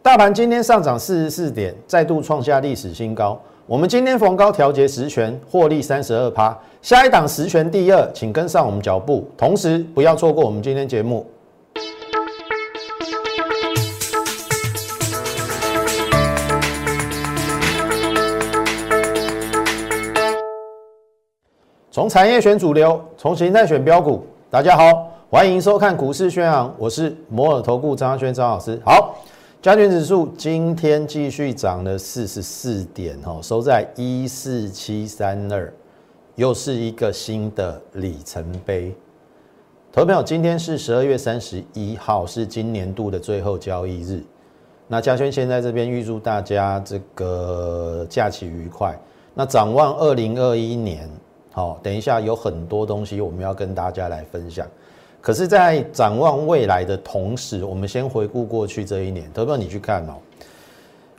大盘今天上涨四十四点，再度创下历史新高。我们今天逢高调节十权，获利三十二趴。下一档十权第二，请跟上我们脚步，同时不要错过我们今天节目。从产业选主流，从形态选标股。大家好，欢迎收看股市宣扬，我是摩尔投顾张轩张老师。好。加权指数今天继续涨了四十四点，哦，收在一四七三二，又是一个新的里程碑。投票，今天是十二月三十一号，是今年度的最后交易日。那嘉轩先在这边预祝大家这个假期愉快。那展望二零二一年，好，等一下有很多东西我们要跟大家来分享。可是，在展望未来的同时，我们先回顾过去这一年。投票，你去看哦。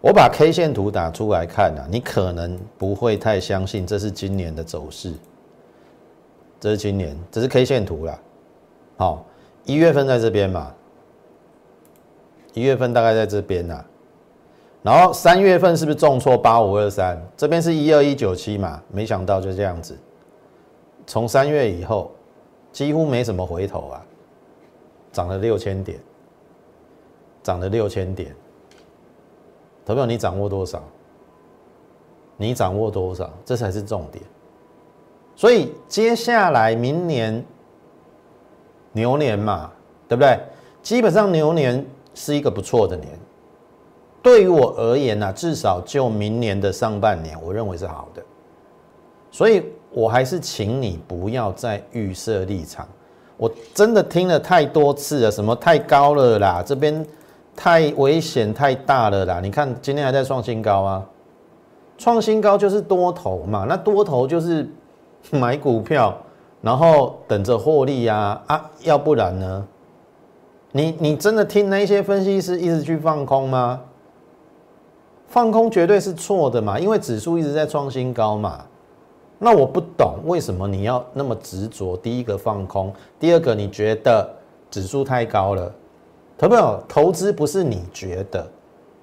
我把 K 线图打出来看啊，你可能不会太相信这是今年的走势。这是今年，这是 K 线图啦。好，一月份在这边嘛，一月份大概在这边呐。然后三月份是不是重挫八五二三？这边是一二一九七嘛？没想到就这样子，从三月以后。几乎没什么回头啊，涨了六千点，涨了六千点。投票你掌握多少？你掌握多少？这才是重点。所以接下来明年牛年嘛，对不对？基本上牛年是一个不错的年。对于我而言呢，至少就明年的上半年，我认为是好的。所以。我还是请你不要再预设立场。我真的听了太多次了，什么太高了啦，这边太危险太大了啦。你看今天还在创新高啊，创新高就是多头嘛，那多头就是 买股票，然后等着获利呀啊，要不然呢？你你真的听那些分析师一直去放空吗？放空绝对是错的嘛，因为指数一直在创新高嘛。那我不懂为什么你要那么执着？第一个放空，第二个你觉得指数太高了，投朋友，投资不是你觉得，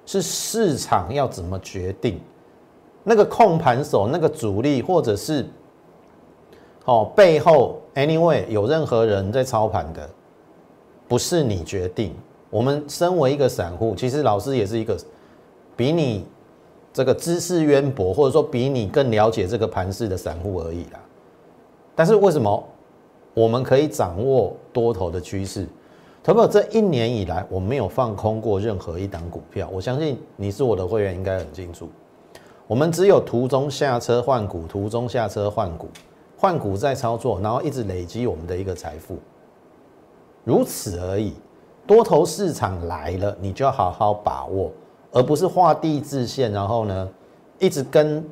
是市场要怎么决定？那个控盘手、那个主力，或者是哦背后，anyway 有任何人在操盘的，不是你决定。我们身为一个散户，其实老师也是一个比你。这个知识渊博，或者说比你更了解这个盘势的散户而已啦。但是为什么我们可以掌握多头的趋势？投保这一年以来，我没有放空过任何一档股票。我相信你是我的会员，应该很清楚。我们只有途中下车换股，途中下车换股，换股再操作，然后一直累积我们的一个财富，如此而已。多头市场来了，你就要好好把握。而不是画地自限，然后呢，一直跟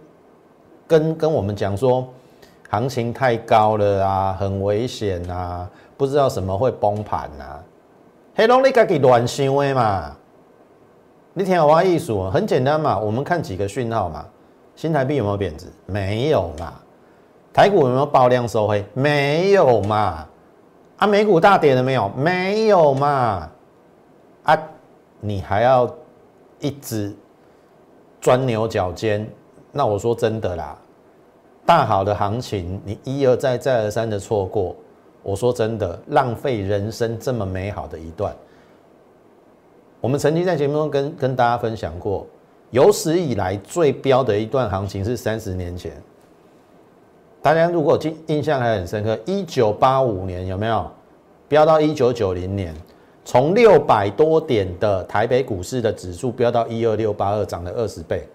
跟跟我们讲说，行情太高了啊，很危险啊，不知道什么会崩盘呐。黑龙你自己乱想的嘛？你听我话意思，很简单嘛，我们看几个讯号嘛。新台币有没有贬值？没有嘛。台股有没有爆量收黑？没有嘛。啊，美股大跌了没有？没有嘛。啊，你还要？一直钻牛角尖，那我说真的啦，大好的行情你一而再再而三的错过，我说真的浪费人生这么美好的一段。我们曾经在节目中跟跟大家分享过，有史以来最标的一段行情是三十年前，大家如果印印象还很深刻，一九八五年有没有飙到一九九零年？从六百多点的台北股市的指数飙到一二六八二，涨了二十倍。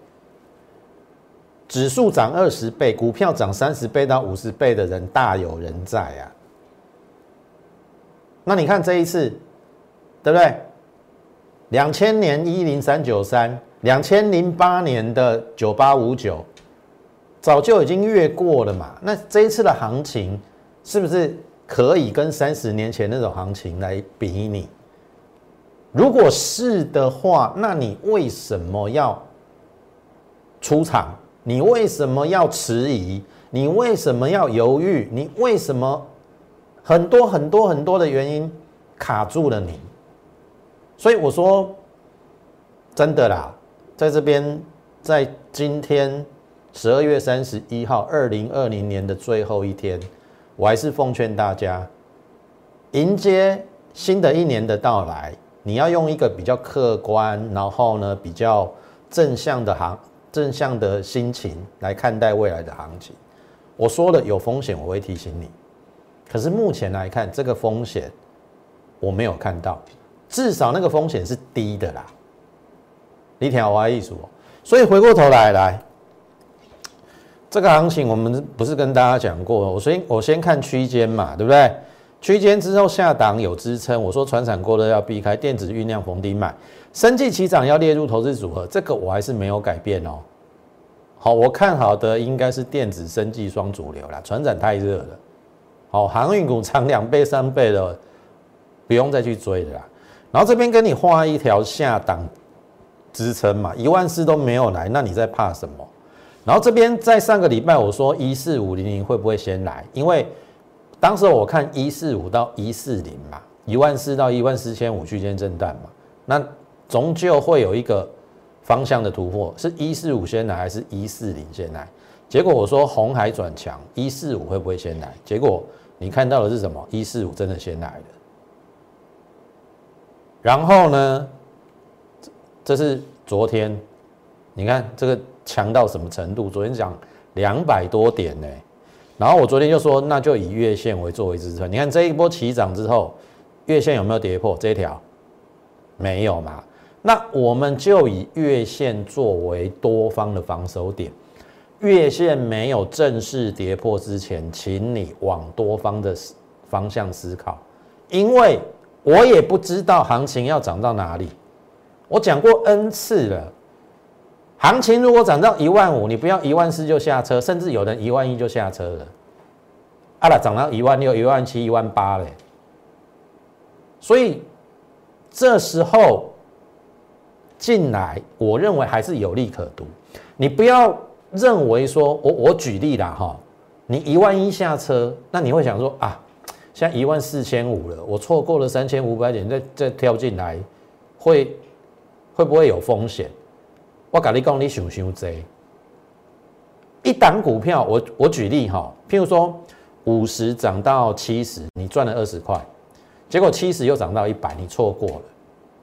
指数涨二十倍，股票涨三十倍到五十倍的人大有人在啊。那你看这一次，对不对？两千年一零三九三，两千零八年的九八五九，早就已经越过了嘛。那这一次的行情是不是可以跟三十年前那种行情来比拟？如果是的话，那你为什么要出场？你为什么要迟疑？你为什么要犹豫？你为什么很多很多很多的原因卡住了你？所以我说，真的啦，在这边，在今天十二月三十一号，二零二零年的最后一天，我还是奉劝大家，迎接新的一年的到来，你要用一个比较客观，然后呢比较正向的行正向的心情来看待未来的行情。我说了有风险，我会提醒你。可是目前来看，这个风险我没有看到，至少那个风险是低的啦。你听我意思哦。所以回过头来，来这个行情，我们不是跟大家讲过？我先我先看区间嘛，对不对？区间之后下档有支撑，我说船产过热要避开，电子酝酿逢低买，生计起涨要列入投资组合，这个我还是没有改变哦。好，我看好的应该是电子、生计双主流啦，船产太热了。好，航运股涨两倍、三倍的，不用再去追的啦。然后这边跟你画一条下档支撑嘛，一万四都没有来，那你在怕什么？然后这边在上个礼拜我说一四五零零会不会先来？因为当时我看一四五到一四零嘛，一万四到一万四千五区间震荡嘛，那终究会有一个方向的突破，是一四五先来还是一四零先来？结果我说红海转强，一四五会不会先来？结果。你看到的是什么？一四五真的先来了，然后呢？这是昨天，你看这个强到什么程度？昨天讲两百多点呢，然后我昨天就说，那就以月线为作为支撑。你看这一波起涨之后，月线有没有跌破这一条？没有嘛？那我们就以月线作为多方的防守点。月线没有正式跌破之前，请你往多方的方向思考，因为我也不知道行情要涨到哪里。我讲过 N 次了，行情如果涨到一万五，你不要一万四就下车，甚至有人一万一就下车了。啊啦，涨到一万六、一万七、一万八嘞，所以这时候进来，我认为还是有利可图。你不要。认为说，我我举例啦哈，你一万一下车，那你会想说啊，现在一万四千五了，我错过了三千五百点，再再跳进来，会会不会有风险？我跟你讲，你想想这，一档股票，我我举例哈，譬如说五十涨到七十，你赚了二十块，结果七十又涨到一百，你错过了。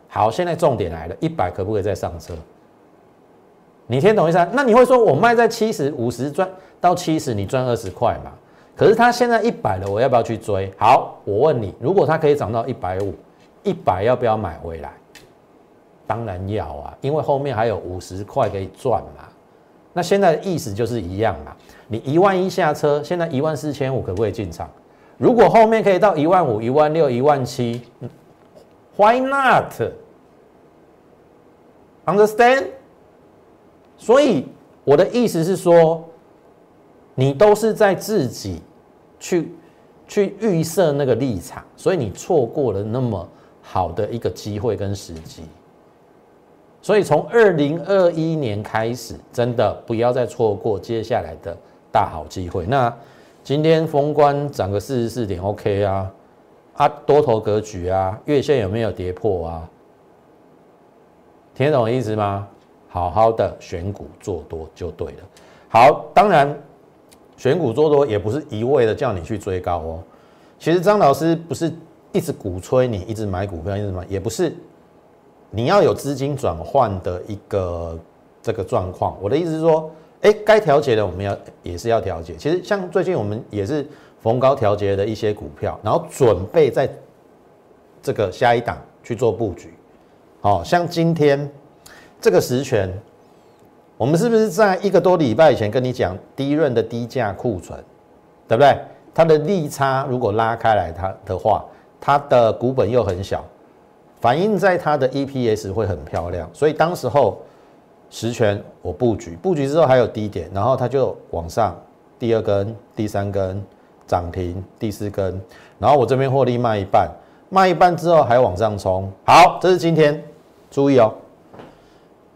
好，现在重点来了，一百可不可以再上车？你听懂意思？那你会说，我卖在七十五十赚到七十，你赚二十块嘛？可是它现在一百了，我要不要去追？好，我问你，如果它可以涨到一百五，一百要不要买回来？当然要啊，因为后面还有五十块可以赚嘛。那现在的意思就是一样嘛。你一万一下车，现在一万四千五可不可以进场？如果后面可以到一万五、一万六、一万七，Why not？Understand？所以我的意思是说，你都是在自己去去预设那个立场，所以你错过了那么好的一个机会跟时机。所以从二零二一年开始，真的不要再错过接下来的大好机会。那今天封关涨个四十四点，OK 啊？啊，多头格局啊，月线有没有跌破啊？听得懂意思吗？好好的选股做多就对了。好，当然选股做多也不是一味的叫你去追高哦。其实张老师不是一直鼓吹你一直买股票，一直买，也不是。你要有资金转换的一个这个状况。我的意思是说，哎，该调节的我们要也是要调节。其实像最近我们也是逢高调节的一些股票，然后准备在这个下一档去做布局。哦像今天。这个实权，我们是不是在一个多礼拜以前跟你讲低润的低价库存，对不对？它的利差如果拉开来它的话，它的股本又很小，反映在它的 EPS 会很漂亮。所以当时候实权我布局，布局之后还有低点，然后它就往上，第二根、第三根涨停，第四根，然后我这边获利卖一半，卖一半之后还往上冲。好，这是今天，注意哦。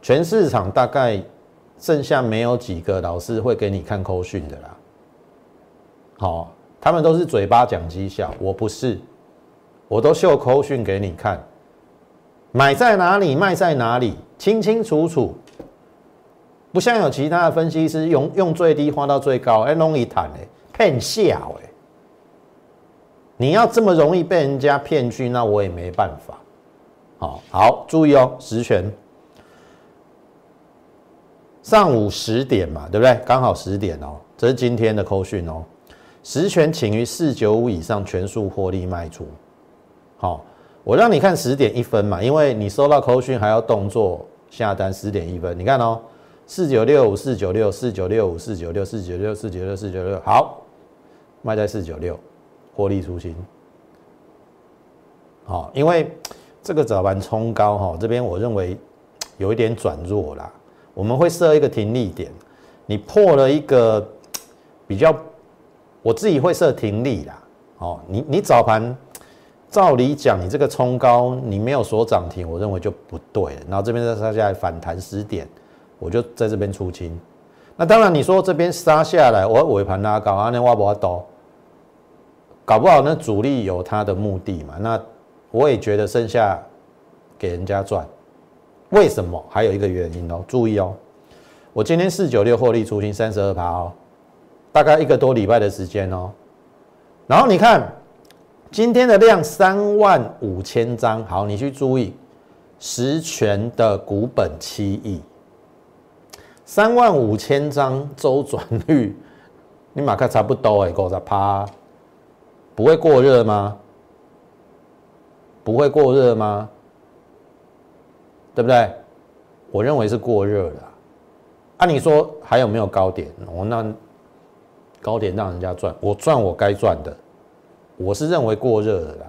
全市场大概剩下没有几个老师会给你看扣讯的啦，好，他们都是嘴巴讲绩效，我不是，我都秀扣讯给你看，买在哪里，卖在哪里，清清楚楚，不像有其他的分析师用用最低花到最高，哎，容易谈哎，骗笑哎，你要这么容易被人家骗去，那我也没办法。好，好，注意哦，实权。上午十点嘛，对不对？刚好十点哦，这是今天的扣讯哦。十权请于四九五以上全数获利卖出。好，我让你看十点一分嘛，因为你收到扣讯还要动作下单。十点一分，你看哦，四九六五四九六四九六五四九六四九六四九六四九六，好，卖在四九六，获利出清。好，因为这个早盘冲高哈，这边我认为有一点转弱啦。我们会设一个停利点，你破了一个比较，我自己会设停利啦。哦，你你早盘照理讲，你这个冲高，你没有锁涨停，我认为就不对。然后这边再杀下来反弹十点，我就在这边出清。那当然你说这边杀下来，我尾盘拉高，啊，那挖不挖刀？搞不好那主力有他的目的嘛？那我也觉得剩下给人家赚。为什么？还有一个原因哦，注意哦，我今天四九六获利出清三十二趴哦，大概一个多礼拜的时间哦。然后你看今天的量三万五千张，好，你去注意实权的股本七亿，三万五千张周转率，你马克差不多哎，够十趴，不会过热吗？不会过热吗？对不对？我认为是过热的。按你说还有没有高点？我那高点让人家赚，我赚我该赚的。我是认为过热的啦。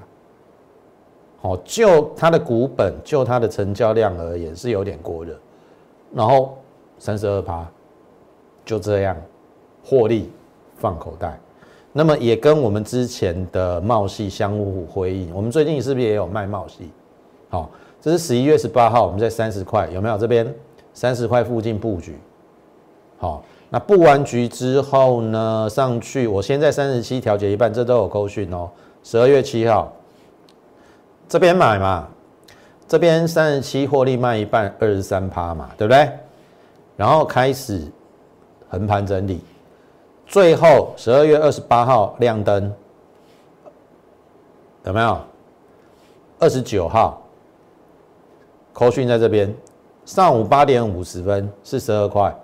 好，就它的股本，就它的成交量而言是有点过热。然后三十二趴，就这样获利放口袋。那么也跟我们之前的茂系相互辉映。我们最近是不是也有卖茂系？好。这是十一月十八号，我们在三十块，有没有？这边三十块附近布局，好，那布完局之后呢，上去，我先在三十七调节一半，这都有勾讯哦。十二月七号，这边买嘛，这边三十七获利卖一半，二十三趴嘛，对不对？然后开始横盘整理，最后十二月二十八号亮灯，有没有？二十九号。扣讯在这边，上午八点五十分是十二块，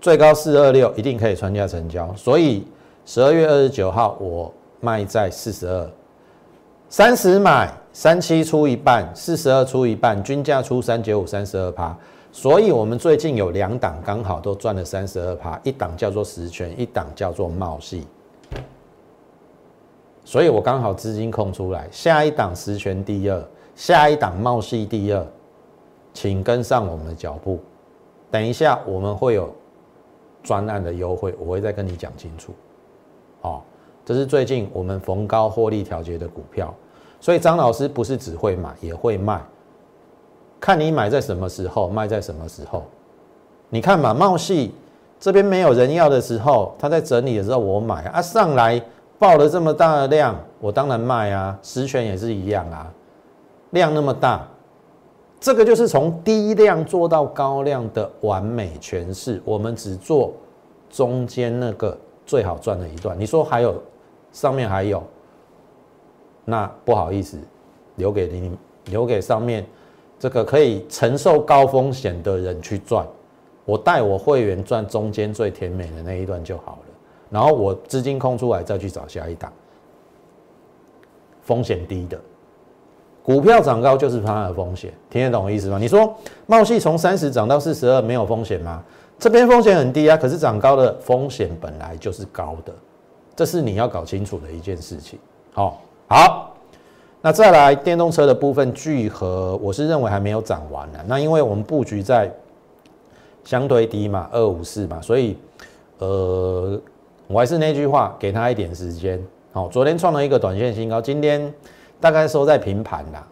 最高四二六，一定可以穿价成交。所以十二月二十九号我卖在四十二，三十买三七出一半，四十二出一半，均价出三九五三十二趴。所以我们最近有两档刚好都赚了三十二趴，一档叫做实权，一档叫做冒系。所以我刚好资金空出来，下一档实权第二，下一档冒系第二。请跟上我们的脚步，等一下我们会有专案的优惠，我会再跟你讲清楚。哦，这是最近我们逢高获利调节的股票，所以张老师不是只会买，也会卖，看你买在什么时候，卖在什么时候。你看嘛，茂系这边没有人要的时候，他在整理的时候我买啊，上来爆了这么大的量，我当然卖啊。实权也是一样啊，量那么大。这个就是从低量做到高量的完美诠释。我们只做中间那个最好赚的一段。你说还有上面还有，那不好意思，留给你，留给上面这个可以承受高风险的人去赚。我带我会员赚中间最甜美的那一段就好了。然后我资金空出来再去找下一档，风险低的。股票涨高就是它的风险，听得懂我意思吗？你说茂系从三十涨到四十二没有风险吗？这边风险很低啊，可是涨高的风险本来就是高的，这是你要搞清楚的一件事情。好，好，那再来电动车的部分聚合，我是认为还没有涨完呢。那因为我们布局在相对低嘛，二五四嘛，所以呃，我还是那句话，给他一点时间。好，昨天创了一个短线新高，今天。大概收在平盘啦，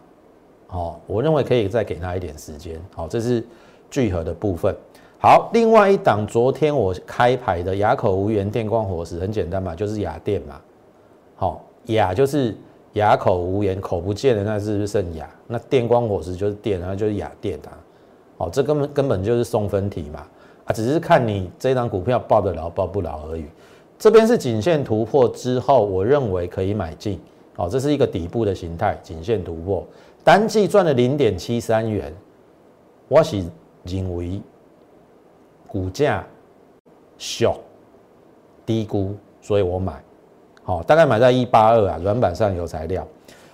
好，我认为可以再给他一点时间，好，这是聚合的部分。好，另外一档，昨天我开牌的哑口无言电光火石，很简单嘛，就是哑电嘛，好，哑就是哑口无言，口不见的那是不是剩哑？那电光火石就是电，然后就是哑电啊，哦，这根本根本就是送分题嘛，啊，只是看你这张股票报得牢报不牢而已。这边是颈线突破之后，我认为可以买进，哦，这是一个底部的形态，颈线突破，单季赚了零点七三元，我是认为股价小低估，所以我买，好，大概买在一八二啊，软板上有材料，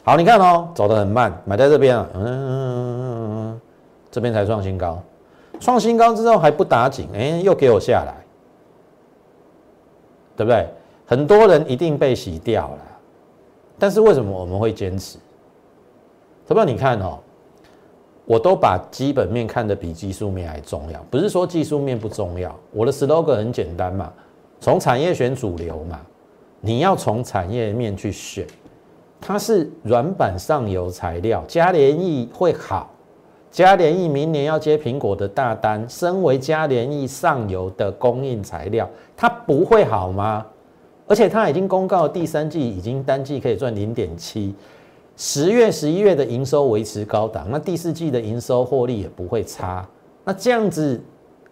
好，你看哦，走得很慢，买在这边啊，嗯，这边才创新高，创新高之后还不打紧，哎，又给我下来。对不对？很多人一定被洗掉了，但是为什么我们会坚持？不知你看哦，我都把基本面看得比技术面还重要。不是说技术面不重要，我的 slogan 很简单嘛，从产业选主流嘛，你要从产业面去选。它是软板上游材料，嘉联益会好，嘉联益明年要接苹果的大单，身为嘉联益上游的供应材料。它不会好吗？而且它已经公告第三季已经单季可以赚零点七，十月、十一月的营收维持高档，那第四季的营收获利也不会差。那这样子，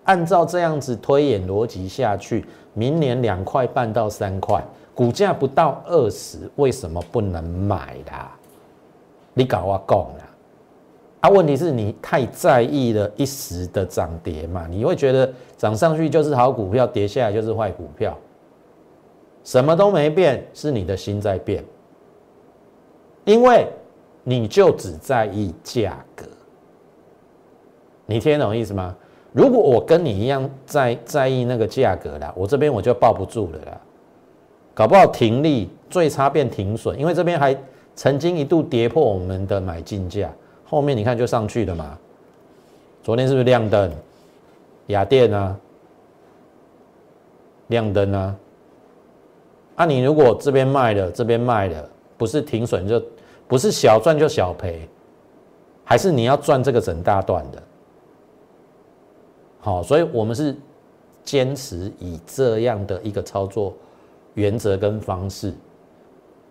按照这样子推演逻辑下去，明年两块半到三块，股价不到二十，为什么不能买啦？你搞我讲啦！啊，问题是你太在意了一时的涨跌嘛？你会觉得涨上去就是好股票，跌下来就是坏股票，什么都没变，是你的心在变。因为你就只在意价格，你听懂意思吗？如果我跟你一样在在意那个价格啦，我这边我就抱不住了啦，搞不好停利最差变停损，因为这边还曾经一度跌破我们的买进价。后面你看就上去了嘛？昨天是不是亮灯？雅电啊，亮灯啊。啊，你如果这边卖了，这边卖了，不是停损就不是小赚就小赔，还是你要赚这个整大段的？好，所以我们是坚持以这样的一个操作原则跟方式，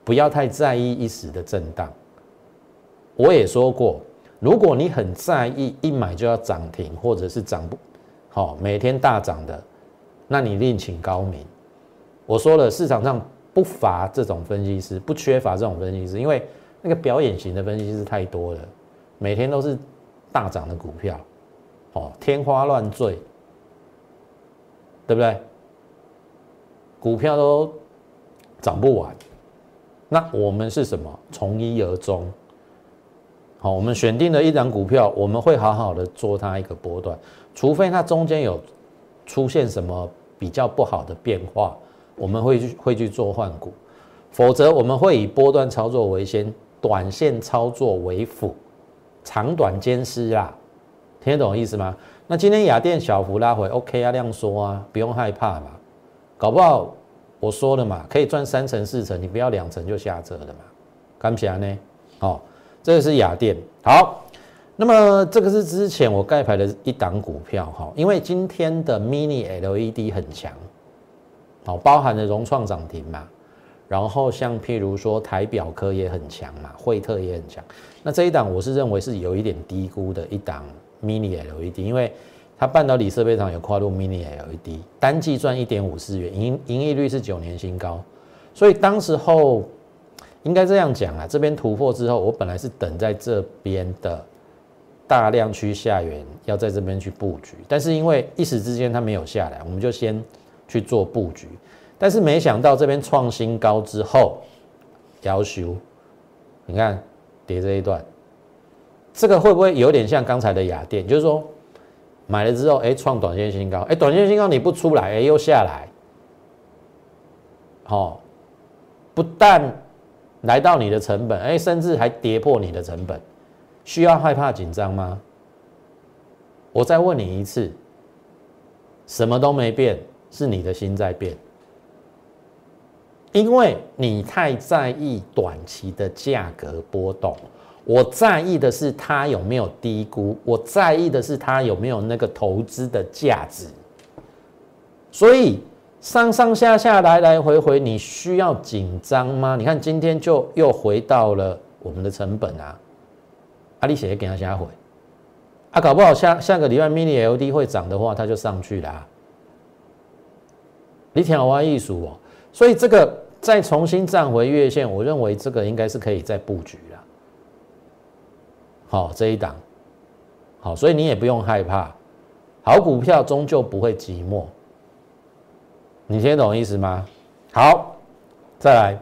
不要太在意一时的震荡。我也说过。如果你很在意一买就要涨停，或者是涨不好每天大涨的，那你另请高明。我说了，市场上不乏这种分析师，不缺乏这种分析师，因为那个表演型的分析师太多了，每天都是大涨的股票，哦，天花乱坠，对不对？股票都涨不完，那我们是什么？从一而终。好，我们选定了一张股票，我们会好好的做它一个波段，除非它中间有出现什么比较不好的变化，我们会去会去做换股，否则我们会以波段操作为先，短线操作为辅，长短兼施啊，听得懂意思吗？那今天雅电小幅拉回，OK 啊，量缩啊，不用害怕嘛，搞不好我说了嘛，可以赚三成四成，你不要两成就下车了嘛，干起来呢？好。这个是雅电，好，那么这个是之前我盖牌的一档股票哈，因为今天的 Mini LED 很强，好，包含了融创涨停嘛，然后像譬如说台表科也很强嘛，惠特也很强，那这一档我是认为是有一点低估的一档 Mini LED，因为它半导体设备厂有跨入 Mini LED，单季赚一点五四元，盈盈利率是九年新高，所以当时候。应该这样讲啊，这边突破之后，我本来是等在这边的大量区下缘，要在这边去布局，但是因为一时之间它没有下来，我们就先去做布局。但是没想到这边创新高之后，要求你看跌这一段，这个会不会有点像刚才的雅电？就是说买了之后，哎，创短线新高，哎，短线新高你不出来，哎，又下来，好，不但。来到你的成本，哎，甚至还跌破你的成本，需要害怕紧张吗？我再问你一次，什么都没变，是你的心在变，因为你太在意短期的价格波动，我在意的是它有没有低估，我在意的是它有没有那个投资的价值，所以。上上下下来来回回，你需要紧张吗？你看今天就又回到了我们的成本啊！阿里写给他下回，啊，搞不好下下个礼拜 mini LD 会涨的话，它就上去了。你听我艺术哦，所以这个再重新站回月线，我认为这个应该是可以再布局了。好，这一档，好，所以你也不用害怕，好股票终究不会寂寞。你听懂意思吗？好，再来，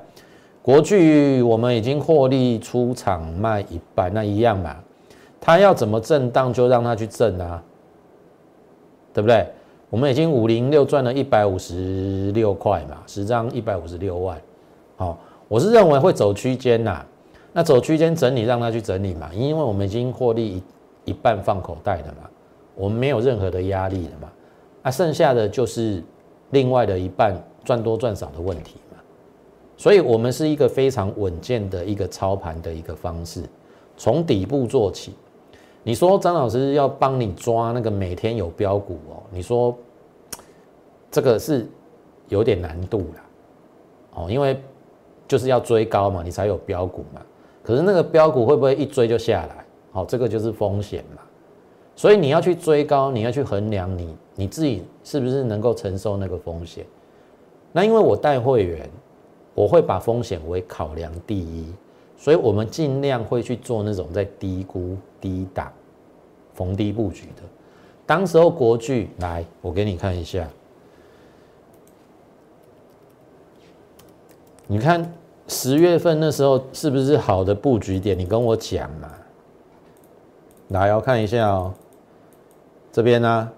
国巨我们已经获利出场卖一半，那一样嘛，它要怎么震荡就让它去震啊，对不对？我们已经五零六赚了一百五十六块嘛，十张一百五十六万。好，我是认为会走区间呐，那走区间整理让它去整理嘛，因为我们已经获利一一半放口袋了嘛，我们没有任何的压力了嘛，那剩下的就是另外的一半赚多赚少的问题嘛，所以我们是一个非常稳健的一个操盘的一个方式，从底部做起。你说张老师要帮你抓那个每天有标股哦？你说这个是有点难度啦，哦，因为就是要追高嘛，你才有标股嘛。可是那个标股会不会一追就下来？好，这个就是风险嘛。所以你要去追高，你要去衡量你你自己是不是能够承受那个风险。那因为我带会员，我会把风险为考量第一。所以我们尽量会去做那种在低估、低档、逢低布局的。当时候国巨来，我给你看一下，你看十月份那时候是不是好的布局点？你跟我讲嘛。来，要看一下哦，这边呢，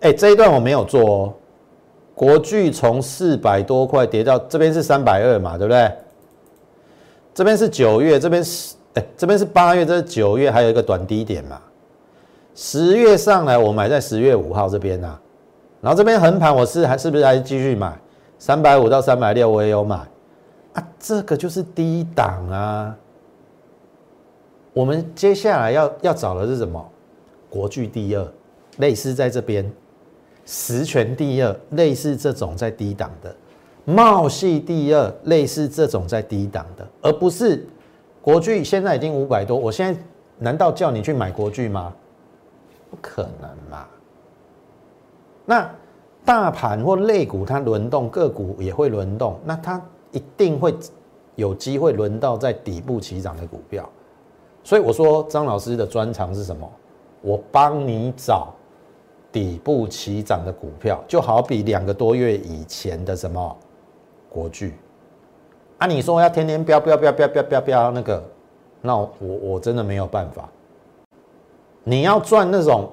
哎，这一段我没有做哦。国巨从四百多块跌到这边是三百二嘛，对不对？这边是九月，这边是哎，这边是八月，这是九月，还有一个短低点嘛。十月上来，我买在十月五号这边呐，然后这边横盘，我是还是不是还继续买三百五到三百六，我也有买啊。这个就是低档啊。我们接下来要要找的是什么？国巨第二，类似在这边，实权第二，类似这种在低档的。茂系第二，类似这种在低档的，而不是国巨现在已经五百多，我现在难道叫你去买国巨吗？不可能嘛！那大盘或类股它轮动，个股也会轮动，那它一定会有机会轮到在底部起涨的股票。所以我说张老师的专长是什么？我帮你找底部起涨的股票，就好比两个多月以前的什么？国剧啊，你说要天天飙飙飙飙飙飙飙那个，那我我真的没有办法。你要赚那种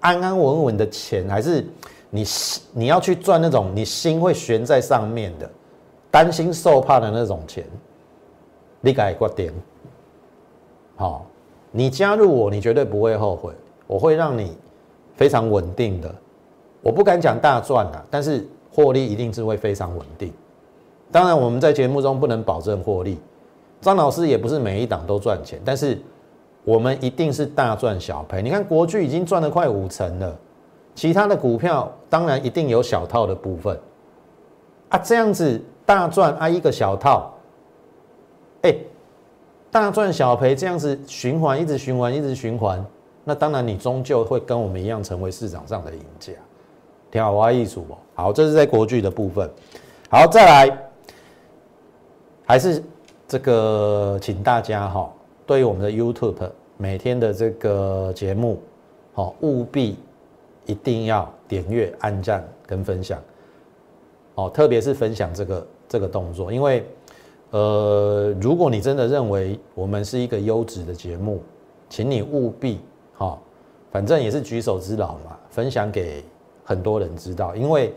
安安稳稳的钱，还是你你要去赚那种你心会悬在上面的、担心受怕的那种钱？你改个点，好，你加入我，你绝对不会后悔。我会让你非常稳定的，我不敢讲大赚啊，但是获利一定是会非常稳定。当然，我们在节目中不能保证获利，张老师也不是每一档都赚钱，但是我们一定是大赚小赔。你看国巨已经赚了快五成了，其他的股票当然一定有小套的部分啊，这样子大赚啊一个小套，哎，大赚小赔这样子循环，一直循环，一直循环，那当然你终究会跟我们一样成为市场上的赢家，挺好玩艺术哦。好，这是在国巨的部分，好，再来。还是这个，请大家哈，对于我们的 YouTube 每天的这个节目，好，务必一定要点阅、按赞跟分享，哦，特别是分享这个这个动作，因为呃，如果你真的认为我们是一个优质的节目，请你务必哈，反正也是举手之劳嘛，分享给很多人知道，因为。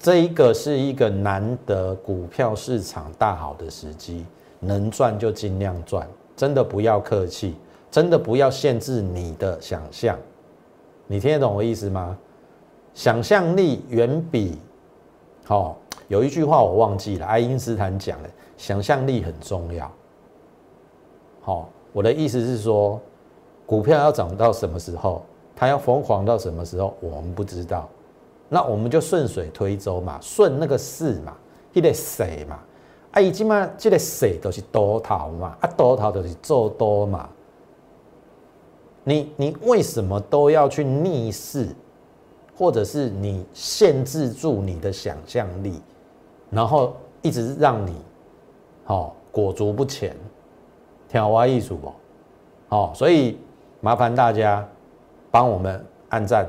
这一个是一个难得股票市场大好的时机，能赚就尽量赚，真的不要客气，真的不要限制你的想象。你听得懂我意思吗？想象力远比好。有一句话我忘记了，爱因斯坦讲的，想象力很重要。好，我的意思是说，股票要涨到什么时候，它要疯狂到什么时候，我们不知道。那我们就顺水推舟嘛，顺那个势嘛，一个势嘛，啊，伊即嘛，这个势都是多头嘛，啊，多头就是做多嘛，你你为什么都要去逆势，或者是你限制住你的想象力，然后一直让你好裹足不前，挑歪艺术不？好，所以麻烦大家帮我们按赞、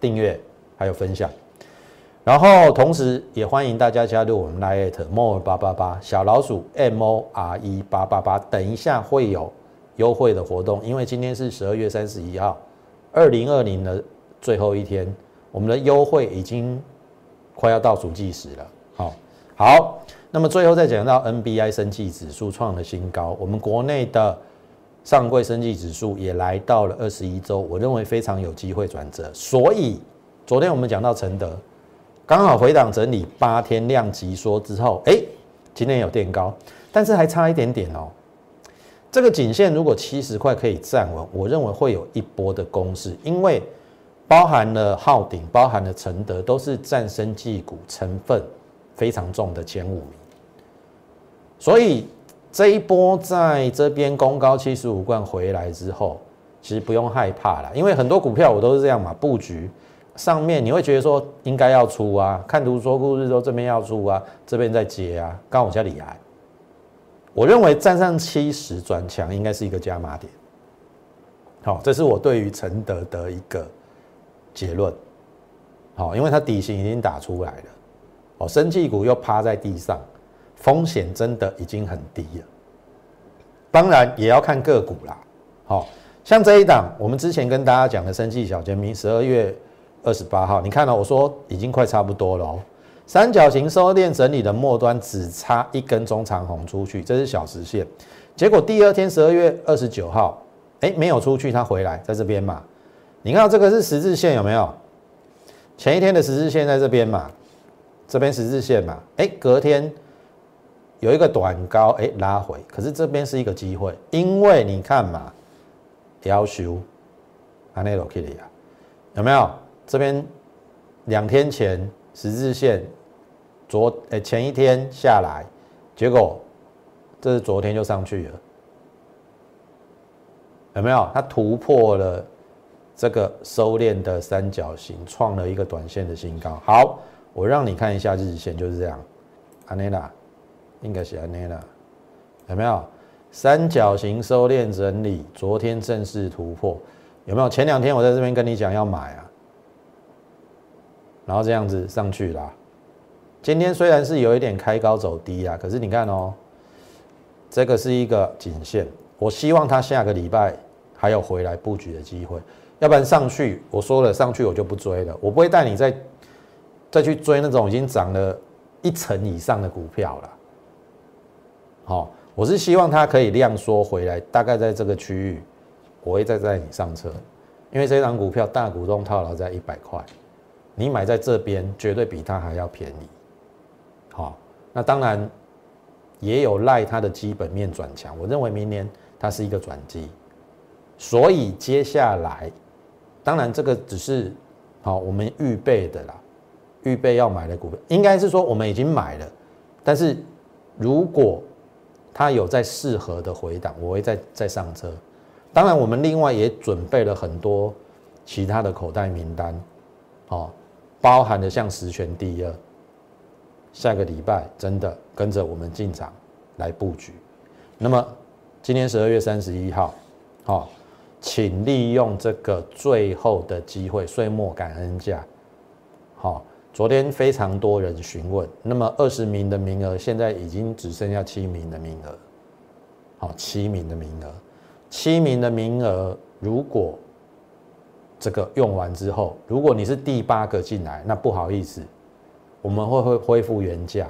订阅还有分享。然后同时也欢迎大家加入我们 Line more 八八八小老鼠 M O R E 八八八，等一下会有优惠的活动，因为今天是十二月三十一号，二零二零的最后一天，我们的优惠已经快要倒数计时了。好，好，那么最后再讲到 N B I 升绩指数创了新高，我们国内的上柜升绩指数也来到了二十一周，我认为非常有机会转折，所以昨天我们讲到承德。刚好回档整理八天量级缩之后，哎，今天有垫高，但是还差一点点哦。这个颈线如果七十块可以站稳，我认为会有一波的攻势，因为包含了昊鼎、包含了承德，都是战生技股成分非常重的前五名。所以这一波在这边攻高七十五冠回来之后，其实不用害怕了，因为很多股票我都是这样嘛，布局。上面你会觉得说应该要出啊，看图说故事说这边要出啊，这边在接啊，刚好加里来。我认为站上七十转强应该是一个加码点。好，这是我对于承德的一个结论。好，因为它底型已经打出来了，哦，生气股又趴在地上，风险真的已经很低了。当然也要看个股啦。好，像这一档，我们之前跟大家讲的生气小尖兵，十二月。二十八号，你看到我说已经快差不多了哦。三角形收敛整理的末端只差一根中长红出去，这是小时线。结果第二天十二月二十九号，哎，没有出去，它回来在这边嘛。你看这个是十字线有没有？前一天的十字线在这边嘛，这边十字线嘛。哎，隔天有一个短高，哎，拉回。可是这边是一个机会，因为你看嘛，要求安内罗克里亚有没有？这边两天前十字线，昨诶前一天下来，结果这是昨天就上去了，有没有？它突破了这个收敛的三角形，创了一个短线的新高。好，我让你看一下日线，就是这样。安内拉，应该是安内拉，有没有？三角形收敛整理，昨天正式突破，有没有？前两天我在这边跟你讲要买啊。然后这样子上去啦。今天虽然是有一点开高走低啊，可是你看哦，这个是一个颈线。我希望它下个礼拜还有回来布局的机会，要不然上去我说了上去我就不追了，我不会带你再再去追那种已经涨了一成以上的股票了。好，我是希望它可以量缩回来，大概在这个区域，我会再带你上车，因为这张股票大股东套牢在一百块。你买在这边绝对比它还要便宜，好，那当然也有赖它的基本面转强，我认为明年它是一个转机，所以接下来，当然这个只是好我们预备的啦，预备要买的股票，应该是说我们已经买了，但是如果它有在适合的回档，我会再再上车，当然我们另外也准备了很多其他的口袋名单，好。包含的像十全第二，下个礼拜真的跟着我们进场来布局。那么今天十二月三十一号，好，请利用这个最后的机会，岁末感恩价。好，昨天非常多人询问，那么二十名的名额现在已经只剩下七名的名额。好，七名的名额，七名的名额，如果。这个用完之后，如果你是第八个进来，那不好意思，我们会会恢复原价。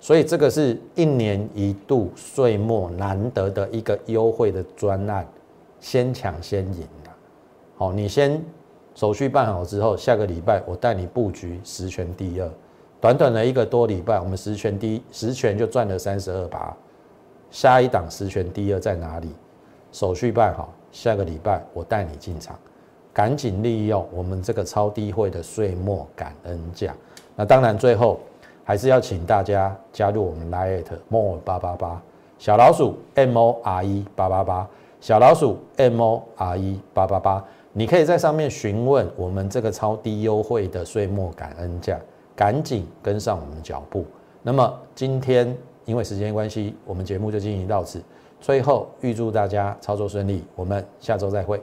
所以这个是一年一度岁末难得的一个优惠的专案，先抢先赢的。好，你先手续办好之后，下个礼拜我带你布局十全第二。短短的一个多礼拜，我们十全第一十全就赚了三十二把。下一档十全第二在哪里？手续办好，下个礼拜我带你进场。赶紧利用我们这个超低会的岁末感恩价，那当然最后还是要请大家加入我们 Lite More 八八八小老鼠 M O R E 八八八小老鼠 M O R E 八八八，你可以在上面询问我们这个超低优惠的岁末感恩价，赶紧跟上我们的脚步。那么今天因为时间关系，我们节目就进行到此。最后预祝大家操作顺利，我们下周再会。